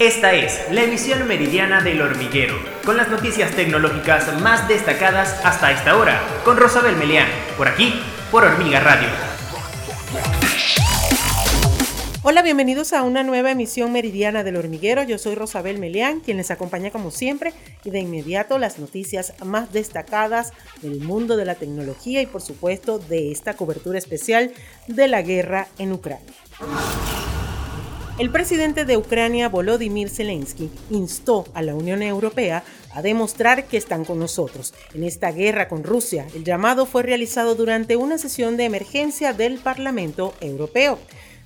Esta es la emisión meridiana del hormiguero, con las noticias tecnológicas más destacadas hasta esta hora, con Rosabel Meleán, por aquí, por Hormiga Radio. Hola, bienvenidos a una nueva emisión meridiana del hormiguero. Yo soy Rosabel Meleán, quien les acompaña como siempre, y de inmediato las noticias más destacadas del mundo de la tecnología y por supuesto de esta cobertura especial de la guerra en Ucrania. El presidente de Ucrania, Volodymyr Zelensky, instó a la Unión Europea a demostrar que están con nosotros en esta guerra con Rusia. El llamado fue realizado durante una sesión de emergencia del Parlamento Europeo.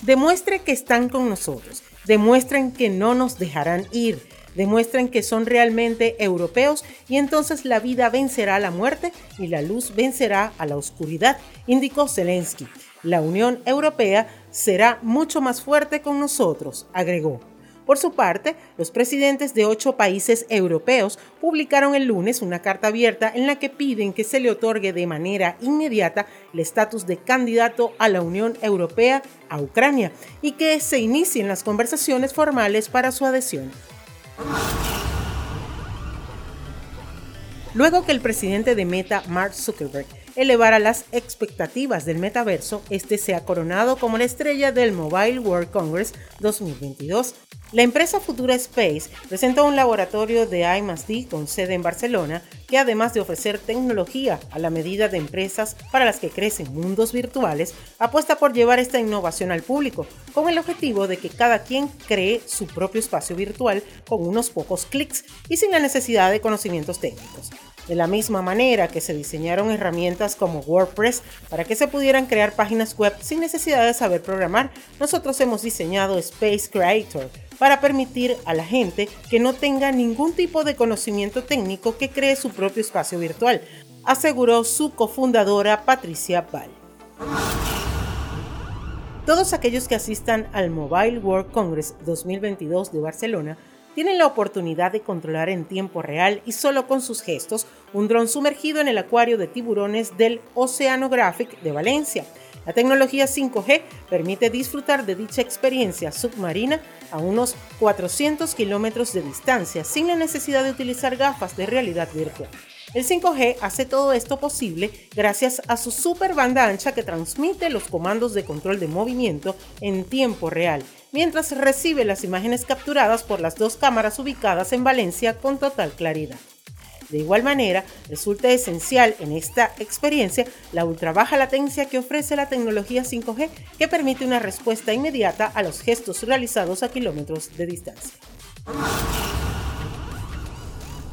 Demuestre que están con nosotros, demuestren que no nos dejarán ir, demuestren que son realmente europeos y entonces la vida vencerá a la muerte y la luz vencerá a la oscuridad, indicó Zelensky. La Unión Europea será mucho más fuerte con nosotros, agregó. Por su parte, los presidentes de ocho países europeos publicaron el lunes una carta abierta en la que piden que se le otorgue de manera inmediata el estatus de candidato a la Unión Europea a Ucrania y que se inicien las conversaciones formales para su adhesión. Luego que el presidente de Meta, Mark Zuckerberg, elevara las expectativas del metaverso, este se ha coronado como la estrella del Mobile World Congress 2022. La empresa Futura Space presentó un laboratorio de I+D con sede en Barcelona que además de ofrecer tecnología a la medida de empresas para las que crecen mundos virtuales, apuesta por llevar esta innovación al público, con el objetivo de que cada quien cree su propio espacio virtual con unos pocos clics y sin la necesidad de conocimientos técnicos. De la misma manera que se diseñaron herramientas como WordPress para que se pudieran crear páginas web sin necesidad de saber programar, nosotros hemos diseñado Space Creator para permitir a la gente que no tenga ningún tipo de conocimiento técnico que cree su propio espacio virtual, aseguró su cofundadora Patricia Ball. Todos aquellos que asistan al Mobile World Congress 2022 de Barcelona tienen la oportunidad de controlar en tiempo real y solo con sus gestos un dron sumergido en el acuario de tiburones del Oceanographic de Valencia. La tecnología 5G permite disfrutar de dicha experiencia submarina a unos 400 kilómetros de distancia sin la necesidad de utilizar gafas de realidad virtual. El 5G hace todo esto posible gracias a su super banda ancha que transmite los comandos de control de movimiento en tiempo real mientras recibe las imágenes capturadas por las dos cámaras ubicadas en Valencia con total claridad. De igual manera, resulta esencial en esta experiencia la ultra baja latencia que ofrece la tecnología 5G que permite una respuesta inmediata a los gestos realizados a kilómetros de distancia.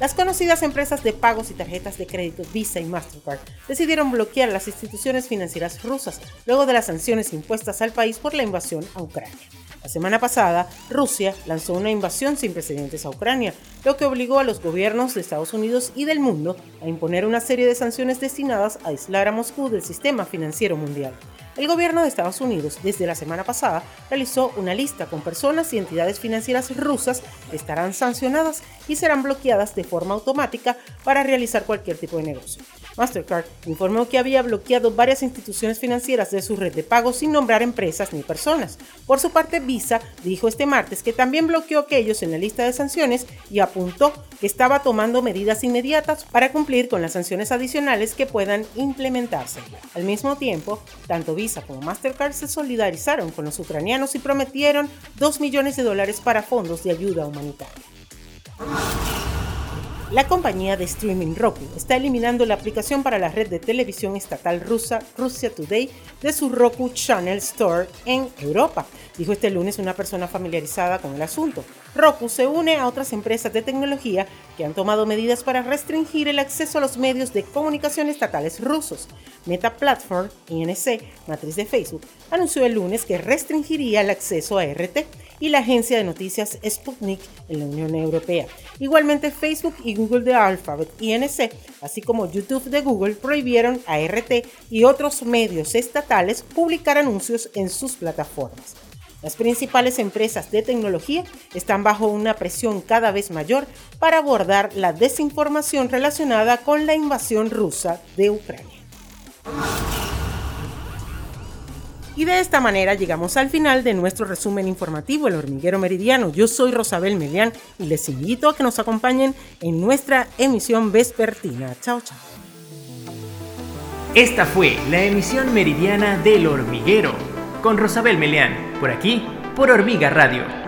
Las conocidas empresas de pagos y tarjetas de crédito Visa y Mastercard decidieron bloquear las instituciones financieras rusas luego de las sanciones impuestas al país por la invasión a Ucrania. La semana pasada, Rusia lanzó una invasión sin precedentes a Ucrania, lo que obligó a los gobiernos de Estados Unidos y del mundo a imponer una serie de sanciones destinadas a aislar a Moscú del sistema financiero mundial. El gobierno de Estados Unidos, desde la semana pasada, realizó una lista con personas y entidades financieras rusas que estarán sancionadas y serán bloqueadas de forma automática para realizar cualquier tipo de negocio. Mastercard informó que había bloqueado varias instituciones financieras de su red de pagos sin nombrar empresas ni personas. Por su parte, Visa dijo este martes que también bloqueó aquellos en la lista de sanciones y apuntó que estaba tomando medidas inmediatas para cumplir con las sanciones adicionales que puedan implementarse. Al mismo tiempo, tanto Visa como Mastercard se solidarizaron con los ucranianos y prometieron 2 millones de dólares para fondos de ayuda humanitaria. La compañía de streaming Roku está eliminando la aplicación para la red de televisión estatal rusa Russia Today de su Roku Channel Store en Europa, dijo este lunes una persona familiarizada con el asunto. Roku se une a otras empresas de tecnología que han tomado medidas para restringir el acceso a los medios de comunicación estatales rusos. Meta Platform, INC, matriz de Facebook, anunció el lunes que restringiría el acceso a RT y la agencia de noticias Sputnik en la Unión Europea. Igualmente Facebook y Google de Alphabet INC, así como YouTube de Google, prohibieron a RT y otros medios estatales publicar anuncios en sus plataformas. Las principales empresas de tecnología están bajo una presión cada vez mayor para abordar la desinformación relacionada con la invasión rusa de Ucrania. Y de esta manera llegamos al final de nuestro resumen informativo, El Hormiguero Meridiano. Yo soy Rosabel Melián y les invito a que nos acompañen en nuestra emisión vespertina. Chao, chao. Esta fue la emisión meridiana del Hormiguero con Rosabel Melián, por aquí, por Hormiga Radio